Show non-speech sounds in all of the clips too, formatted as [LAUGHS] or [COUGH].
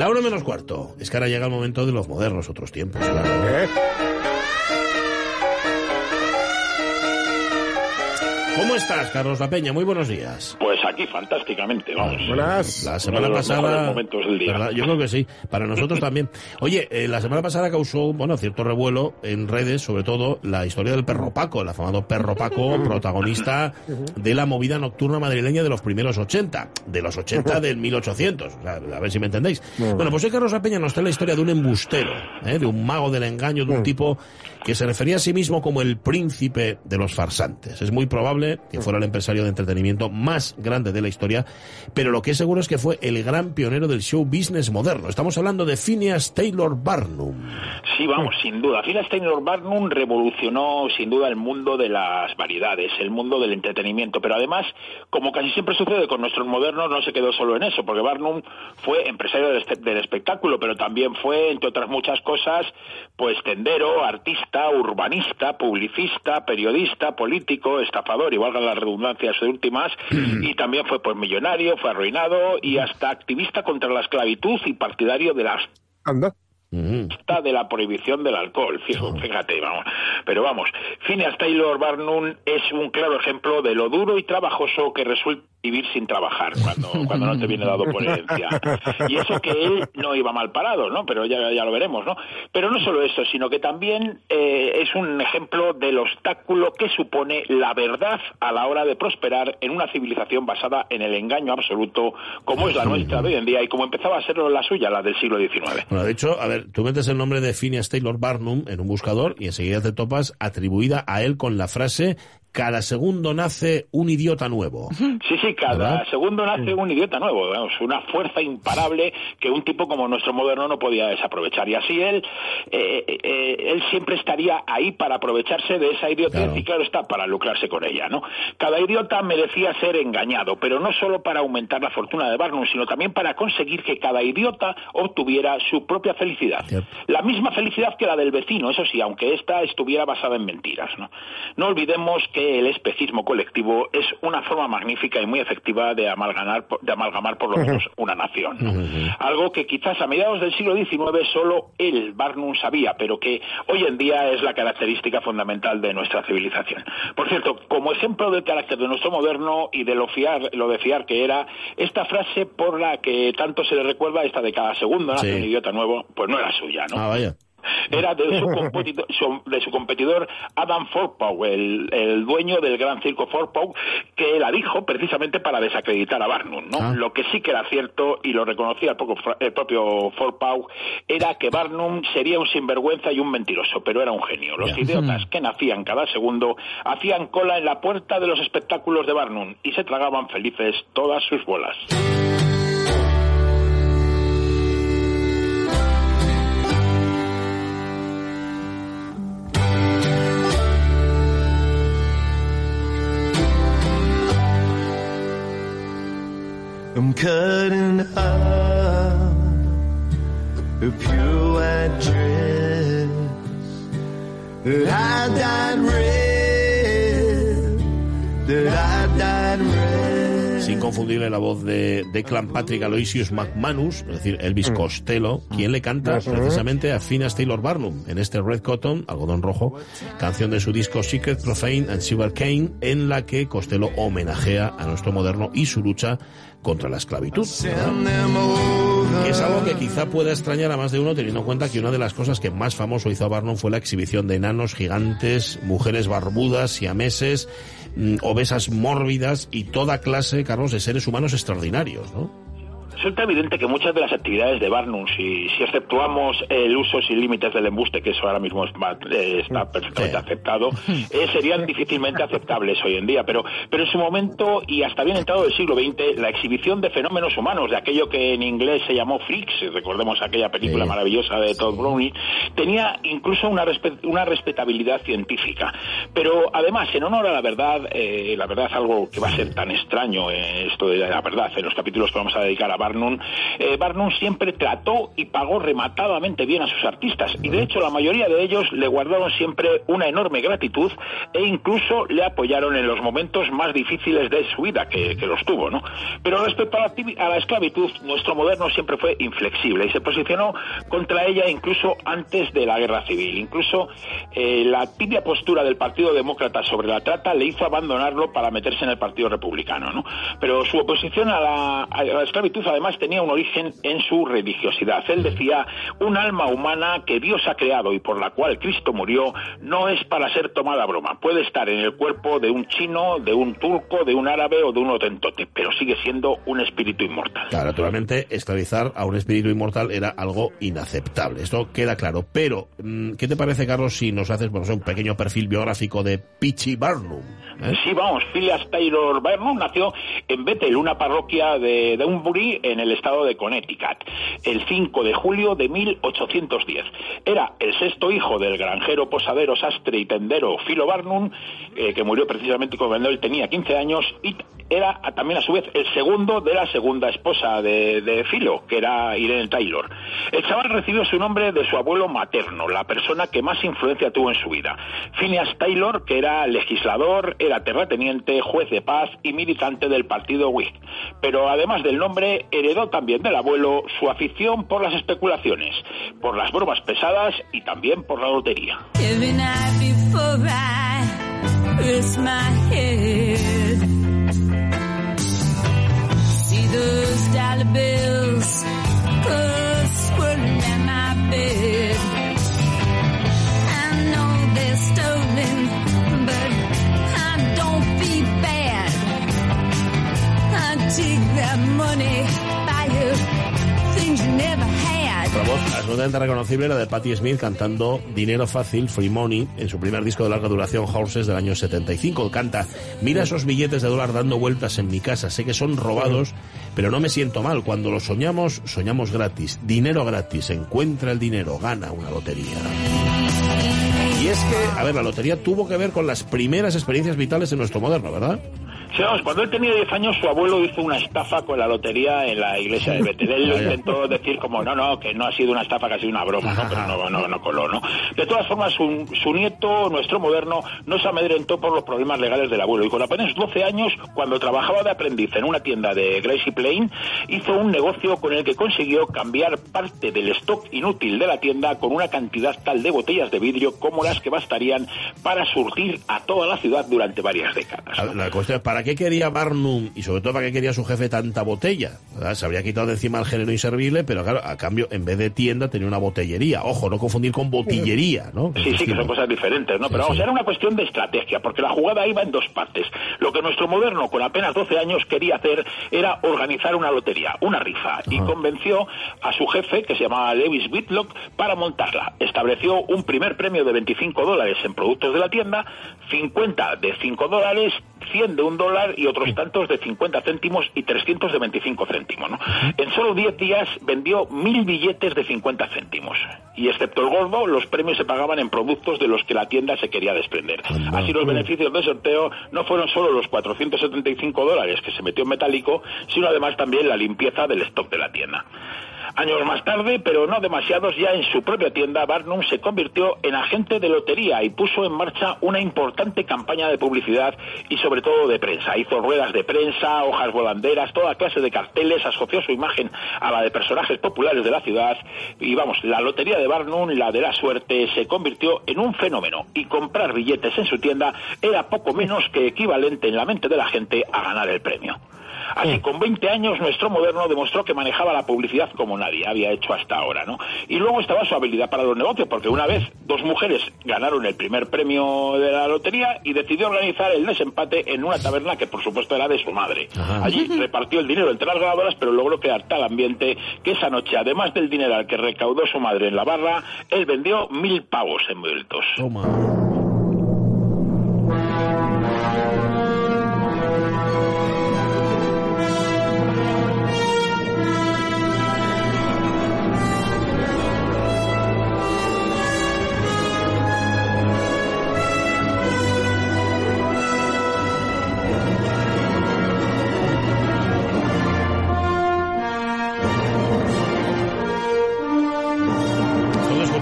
La una menos cuarto. Es que ahora llega el momento de los modernos otros tiempos, claro. ¿Eh? ¿Cómo estás, Carlos La Peña? Muy buenos días. Pues aquí fantásticamente, vamos. Buenas. La Uno semana de los mejores pasada. momentos del día. ¿verdad? Yo creo que sí, para nosotros también. Oye, eh, la semana pasada causó, bueno, cierto revuelo en redes, sobre todo la historia del perro Paco, el afamado perro Paco, protagonista de la movida nocturna madrileña de los primeros 80, de los 80 del 1800. O sea, a ver si me entendéis. Bueno, pues hoy Carlos La Peña nos trae la historia de un embustero, ¿eh? de un mago del engaño, de un tipo que se refería a sí mismo como el príncipe de los farsantes. Es muy probable que fuera el empresario de entretenimiento más grande de la historia, pero lo que es seguro es que fue el gran pionero del show business moderno. Estamos hablando de Phineas Taylor Barnum. Sí, vamos, sin duda. Phineas Taylor Barnum revolucionó sin duda el mundo de las variedades, el mundo del entretenimiento, pero además, como casi siempre sucede con nuestros modernos, no se quedó solo en eso, porque Barnum fue empresario del, del espectáculo, pero también fue, entre otras muchas cosas, pues tendero, artista, urbanista, publicista, periodista, político, estafador, y valga la redundancia de últimas, [CLEARS THROAT] y también fue pues millonario, fue arruinado y hasta activista contra la esclavitud y partidario de las Anda. Ujú. está de la prohibición del alcohol, fíjate, vamos. Pero vamos, Phineas Taylor Barnum es un claro ejemplo de lo duro y trabajoso que resulta vivir sin trabajar cuando, cuando no te viene dado por herencia. Y eso que él no iba mal parado, ¿no? Pero ya, ya lo veremos, ¿no? Pero no solo eso, sino que también eh, es un ejemplo del obstáculo que supone la verdad a la hora de prosperar en una civilización basada en el engaño absoluto, como es la nuestra de hoy en día y como empezaba a ser la suya, la del siglo XIX. Bueno, de hecho, a ver, tú metes el nombre de Phineas Taylor Barnum en un buscador y enseguida te topas atribuida a él con la frase cada segundo nace un idiota nuevo. Sí, sí, cada ¿Verdad? segundo nace un idiota nuevo, vamos, una fuerza imparable que un tipo como nuestro moderno no podía desaprovechar. Y así él, eh, eh, él siempre estaría ahí para aprovecharse de esa idiotez Claro. y claro está, para lucrarse con ella, ¿no? Cada idiota merecía ser engañado, pero no solo para aumentar la fortuna de Barnum, sino también para conseguir que cada idiota obtuviera su propia felicidad. Yep. La misma felicidad que la del vecino, eso sí, aunque ésta estuviera basada en mentiras, ¿no? No olvidemos que el especismo colectivo es una forma magnífica y muy efectiva de amalgamar, de amalgamar por lo menos una nación. ¿no? Algo que quizás a mediados del siglo XIX solo él, Barnum, sabía, pero que hoy en día es la característica fundamental de nuestra civilización. Por cierto, como ejemplo del carácter de nuestro moderno y de lo, fiar, lo de fiar que era, esta frase por la que tanto se le recuerda, esta de cada segundo nace Sí. un idiota nuevo, pues no era suya, ¿no? Ah, vaya. [LAUGHS] era de su, competidor, de su competidor Adam Forpow, el, el dueño del gran circo Forpow, que la dijo precisamente para desacreditar a Barnum. ¿no? Ah. Lo que sí que era cierto, y lo reconocía el, poco- el propio Forpow, era que Barnum sería un sinvergüenza y un mentiroso, pero era un genio. Los idiotas que nacían cada segundo hacían cola en la puerta de los espectáculos de Barnum y se tragaban felices todas sus bolas. I'm cutting out a pure white dress. That I dyed red, inconfundible la voz de Declan Patrick Aloysius McManus, es decir, Elvis Costello, quien le canta precisamente a Phineas Taylor Barnum en este Red Cotton, algodón rojo, canción de su disco Secret Profane and Sugar Cane, en la que Costello homenajea a nuestro moderno y su lucha contra la esclavitud. Que es algo que quizá pueda extrañar a más de uno teniendo en cuenta que una de las cosas que más famoso hizo a Barnum fue la exhibición de enanos gigantes, mujeres barbudas, siameses, mm, obesas mórbidas y toda clase, Carlos, de seres humanos extraordinarios, ¿no? Resulta evidente que muchas de las actividades de Barnum, si, si exceptuamos el uso sin límites del embuste, que eso ahora mismo es eh, está perfectamente Sí. aceptado, [LAUGHS] eh, serían difícilmente aceptables hoy en día. Pero, pero en su momento, y hasta bien entrado del siglo XX, la exhibición de fenómenos humanos, de aquello que en inglés se llamó freaks, recordemos aquella película Sí. maravillosa de Todd Browning, tenía incluso una, una respetabilidad científica. Pero además, en honor a la verdad, eh, la verdad es algo que va a ser tan extraño, esto de la verdad, en los capítulos que vamos a dedicar a Barnum, Barnum, eh, Barnum siempre trató y pagó rematadamente bien a sus artistas y de hecho la mayoría de ellos le guardaron siempre una enorme gratitud e incluso le apoyaron en los momentos más difíciles de su vida que, que los tuvo, ¿no? Pero respecto a la, a la esclavitud, nuestro moderno siempre fue inflexible y se posicionó contra ella incluso antes de la guerra civil. Incluso eh, la tibia postura del Partido Demócrata sobre la trata le hizo abandonarlo para meterse en el Partido Republicano, ¿no? Pero su oposición a la, a la esclavitud además tenía un origen en su religiosidad. Él decía, un alma humana que Dios ha creado y por la cual Cristo murió no es para ser tomada a broma. Puede estar en el cuerpo de un chino, de un turco, de un árabe o de un otentote, pero sigue siendo un espíritu inmortal. Claro, naturalmente, esclavizar a un espíritu inmortal era algo inaceptable. Esto queda claro. Pero, mm, ¿qué te parece, Carlos, si nos haces bueno, un pequeño perfil biográfico de Pichi Barnum? ¿Eh? Sí, vamos, Phileas Taylor Barnum nació en Bethel, una parroquia de Dunbury, en el estado de Connecticut, el 5 de julio de 1810. Era el sexto hijo del granjero, posadero, sastre y tendero Philo Barnum, eh, que murió precisamente cuando él tenía 15 años, y era también a su vez el segundo de la segunda esposa de, de Philo, que era Irene Taylor. El chaval recibió su nombre de su abuelo materno, la persona que más influencia tuvo en su vida. Phineas Taylor, que era legislador, era terrateniente, juez de paz y militante del partido Whig. Pero además del nombre, heredó también del abuelo su afición por las especulaciones, por las bromas pesadas y también por la lotería. Every night those dollar bills go swirling my bed. I know they're stolen, but I don't feel bad. I take that money, buy things you never had. La voz absolutamente reconocible era de Patti Smith cantando Dinero Fácil, Free Money, en su primer disco de larga duración, Horses, del año 75. Canta, mira esos billetes de dólar dando vueltas en mi casa, sé que son robados, pero no me siento mal. Cuando los soñamos, soñamos gratis. Dinero gratis, encuentra el dinero, gana una lotería. Y es que, a ver, la lotería tuvo que ver con las primeras experiencias vitales de nuestro moderno, ¿verdad? Cuando él tenía 10 años, su abuelo hizo una estafa con la lotería en la iglesia de Betel. Él lo intentó decir como, no, no, que no ha sido una estafa, que ha sido una broma, ¿no? Pero no, no, no coló, ¿no? De todas formas, su, su nieto, nuestro moderno, no se amedrentó por los problemas legales del abuelo. Y con apenas 12 años, cuando trabajaba de aprendiz en una tienda de Gracie Plain, hizo un negocio con el que consiguió cambiar parte del stock inútil de la tienda con una cantidad tal de botellas de vidrio como las que bastarían para surtir a toda la ciudad durante varias décadas. La cuestión es, ¿para qué quería Barnum y sobre todo para qué quería su jefe tanta botella? ¿Verdad? Se habría quitado de encima el género inservible, pero claro, a cambio, en vez de tienda, tenía una botellería. Ojo, no confundir con botillería, ¿no? Sí, sí, que son cosas diferentes, ¿no? Pero Sí, vamos, sí. era una cuestión de estrategia, porque la jugada iba en dos partes. Lo que nuestro moderno, con apenas 12 años, quería hacer era organizar una lotería, una rifa, y convenció a su jefe, que se llamaba Lewis Whitlock, para montarla. Estableció un primer premio de 25 dólares en productos de la tienda, 50 de 5 dólares, 100 de un dólar y otros tantos de 50 céntimos y 300 de 25 céntimos, ¿no? En solo 10 días vendió mil billetes de 50 céntimos. Y excepto el gordo, los premios se pagaban en productos de los que la tienda se quería desprender. Así los beneficios del sorteo no fueron solo los 475 dólares que se metió en metálico, sino además también la limpieza del stock de la tienda. Años más tarde, pero no demasiados, ya en su propia tienda, Barnum se convirtió en agente de lotería y puso en marcha una importante campaña de publicidad y sobre todo de prensa. Hizo ruedas de prensa, hojas volanderas, toda clase de carteles, asoció su imagen a la de personajes populares de la ciudad y vamos, la lotería de Barnum, la de la suerte, se convirtió en un fenómeno y comprar billetes en su tienda era poco menos que equivalente en la mente de la gente a ganar el premio. Así, con 20 años, nuestro moderno demostró que manejaba la publicidad como nadie había hecho hasta ahora, ¿no? Y luego estaba su habilidad para los negocios, porque una vez dos mujeres ganaron el primer premio de la lotería y decidió organizar el desempate en una taberna que, por supuesto, era de su madre. Ajá. Allí repartió el dinero entre las ganadoras, pero logró crear tal ambiente que esa noche, además del dinero al que recaudó su madre en la barra, él vendió mil pavos envueltos. Toma.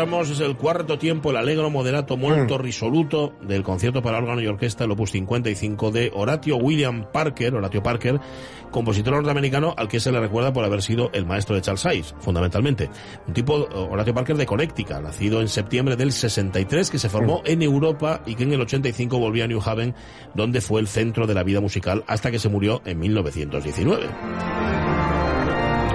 Escuchamos es el cuarto tiempo, el alegro, moderato, muerto, risoluto del concierto para órgano y orquesta, el opus 55 de Horatio William Parker, Horatio Parker, compositor norteamericano al que se le recuerda por haber sido el maestro de Charles Ives, fundamentalmente. Un tipo, Horatio Parker de Connecticut, nacido en septiembre del 63, que se formó en Europa y que en el 85 volvió a New Haven, donde fue el centro de la vida musical hasta que se murió en 1919.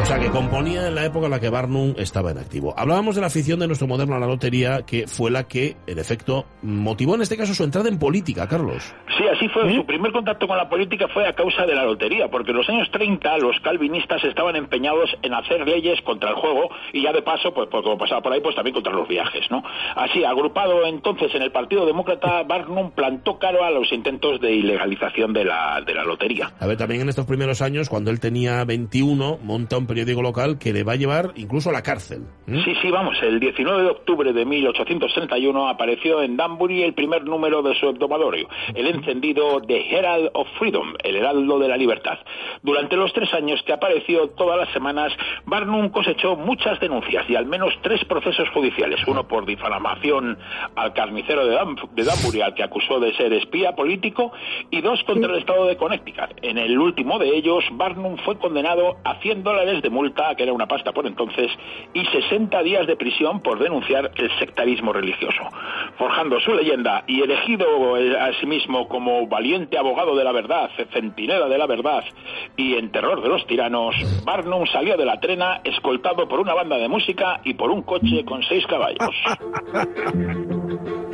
O sea, que componía en la época en la que Barnum estaba en activo. Hablábamos de la afición de nuestro moderno a la lotería, que fue la que, en efecto, motivó en este caso su entrada en política, Carlos. Sí, así fue. Su primer contacto con la política fue a causa de la lotería, porque en los años 30 los calvinistas estaban empeñados en hacer leyes contra el juego y ya de paso, pues, pues como pasaba por ahí, pues también contra los viajes, ¿no? Así, agrupado entonces en el Partido Demócrata, [LAUGHS] Barnum plantó caro a los intentos de ilegalización de la, de la lotería. A ver, también en estos primeros años, cuando él tenía 21, monta un periódico local que le va a llevar incluso a la cárcel. ¿Mm? Sí, sí, vamos. El 19 de octubre de 1831 apareció en Danbury el primer número de su hebdomadario, el encendido The Herald of Freedom, el Heraldo de la Libertad. Durante los tres años que apareció todas las semanas, Barnum cosechó muchas denuncias y al menos tres procesos judiciales. Uno por difamación al carnicero de, Dan- de Danbury, al que acusó de ser espía político, y dos contra el estado de Connecticut. En el último de ellos, Barnum fue condenado a 100 dólares de multa, que era una pasta por entonces, y 60 días de prisión por denunciar el sectarismo religioso. Forjando su leyenda y elegido a sí mismo como valiente abogado de la verdad, centinela de la verdad y en terror de los tiranos, Barnum salió de la trena escoltado por una banda de música y por un coche con seis caballos. [LAUGHS]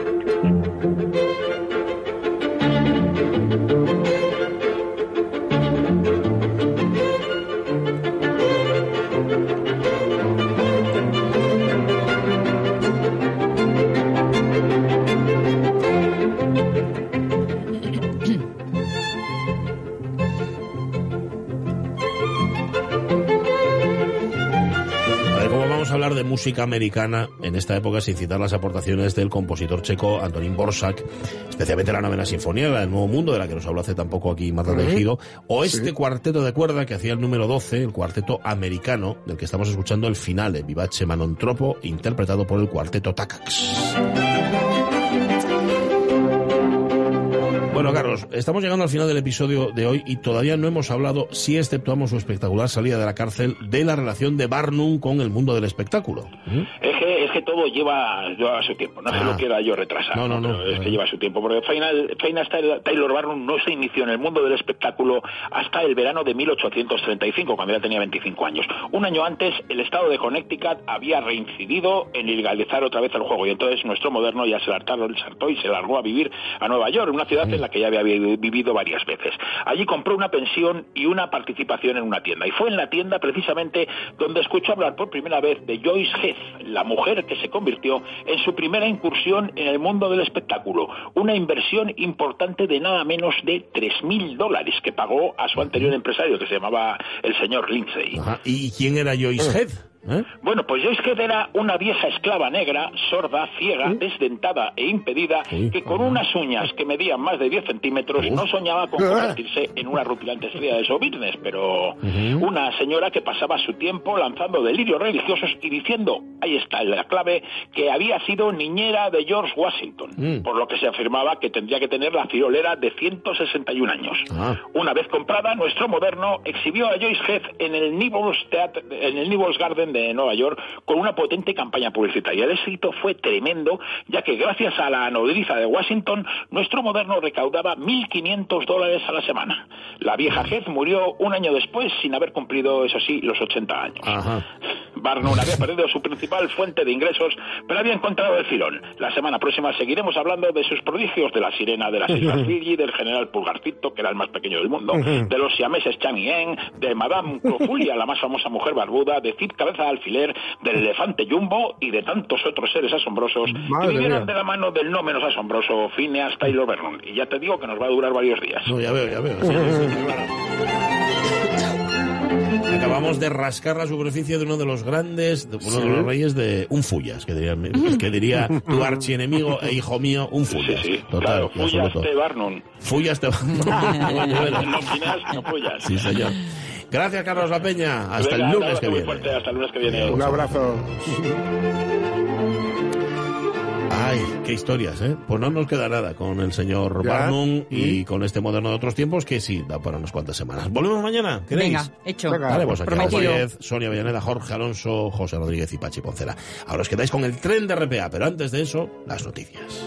a hablar de música americana en esta época sin citar las aportaciones del compositor checo Antonín Borsak, especialmente la novena sinfonía, la del Nuevo Mundo, de la que nos habló hace tampoco aquí Marta Tejido, o este cuarteto de cuerda que hacía el número 12, el cuarteto americano, del que estamos escuchando el finale, Vivace Manon Troppo, interpretado por el cuarteto Tacax. Bueno, Carlos, estamos llegando al final del episodio de hoy y todavía no hemos hablado, si exceptuamos su espectacular salida de la cárcel, de la relación de Barnum con el mundo del espectáculo. ¿Mm? Es todo lleva, lleva su tiempo, no se Ah. lo quiera yo retrasar, No, no, no. pero es que Ah. lleva su tiempo, porque Final, Final Taylor- Barnum no se inició en el mundo del espectáculo hasta el verano de 1835, cuando ya tenía 25 años. Un año antes, el estado de Connecticut había reincidido en ilegalizar otra vez el juego, y entonces nuestro moderno ya se le hartó, se hartó y se largó a vivir a Nueva York, una ciudad en la que ya había vi- vivido varias veces. Allí compró una pensión y una participación en una tienda, y fue en la tienda precisamente donde escuchó hablar por primera vez de Joyce Heath, la mujer que se convirtió en su primera incursión en el mundo del espectáculo, una inversión importante de nada menos de 3.000 dólares que pagó a su anterior empresario, que se llamaba el señor Lindsay. Ajá. ¿Y quién era Joyce Head? ¿Eh? Bueno, pues Joyce Head era una vieja esclava negra, sorda, ciega, desdentada e impedida, que con unas uñas que medían más de 10 centímetros no soñaba con convertirse en una rutilante estrella de show business, pero una señora que pasaba su tiempo lanzando delirios religiosos y diciendo, ahí está la clave, que había sido niñera de George Washington, Mm. por lo que se afirmaba que tendría que tener la friolera de 161 años. Ah. Una vez comprada, nuestro moderno exhibió a Joyce Heath en el Nibbles, Theatre- en el Nibbles Garden de Nueva York con una potente campaña publicitaria. El éxito fue tremendo, ya que gracias a la nodriza de Washington, nuestro moderno recaudaba 1.500 dólares a la semana. La vieja Heath murió un año después sin haber cumplido, eso sí, los 80 años. Ajá. Barnum había perdido su principal fuente de ingresos, pero había encontrado el filón. La semana próxima seguiremos hablando de sus prodigios, de la sirena de las [LAUGHS] Islas Fiji, del general Pulgarcito, que era el más pequeño del mundo, de los siameses Chang y Eng, de Madame Clofulia, la más famosa mujer barbuda, de Cid Cabeza de Alfiler, del elefante Jumbo y de tantos otros seres asombrosos Madre que vivieron mía. de la mano del no menos asombroso Phineas Taylor Vernon. Y ya te digo que nos va a durar varios días. No, ya veo, ya veo. Acabamos de rascar la superficie de uno de los grandes, de uno de los reyes de un Fullas, que diría, [LAUGHS] que diría tu archienemigo e hijo mío, un Sí, Fullas. sí, Total, claro, Fullas absoluto. de Barnum. Fullas te No Phineas, no Fullas. Sí, señor. Gracias, Carlos La Peña. Hasta Venga, el un lunes que viene. fuerte, hasta el lunes que viene. Un abrazo. Ay, qué historias, ¿eh? Pues no nos queda nada con el señor ¿Ya? Barnum y con este moderno de otros tiempos que sí, da para unas cuantas semanas. ¿Volvemos mañana? ¿Queréis? Venga, hecho. Vale, pues aquí Prometido. Álvarez, Sonia Villaneda, Jorge Alonso, José Rodríguez y Pachi Poncela. Ahora os quedáis con el tren de RPA, pero antes de eso, las noticias.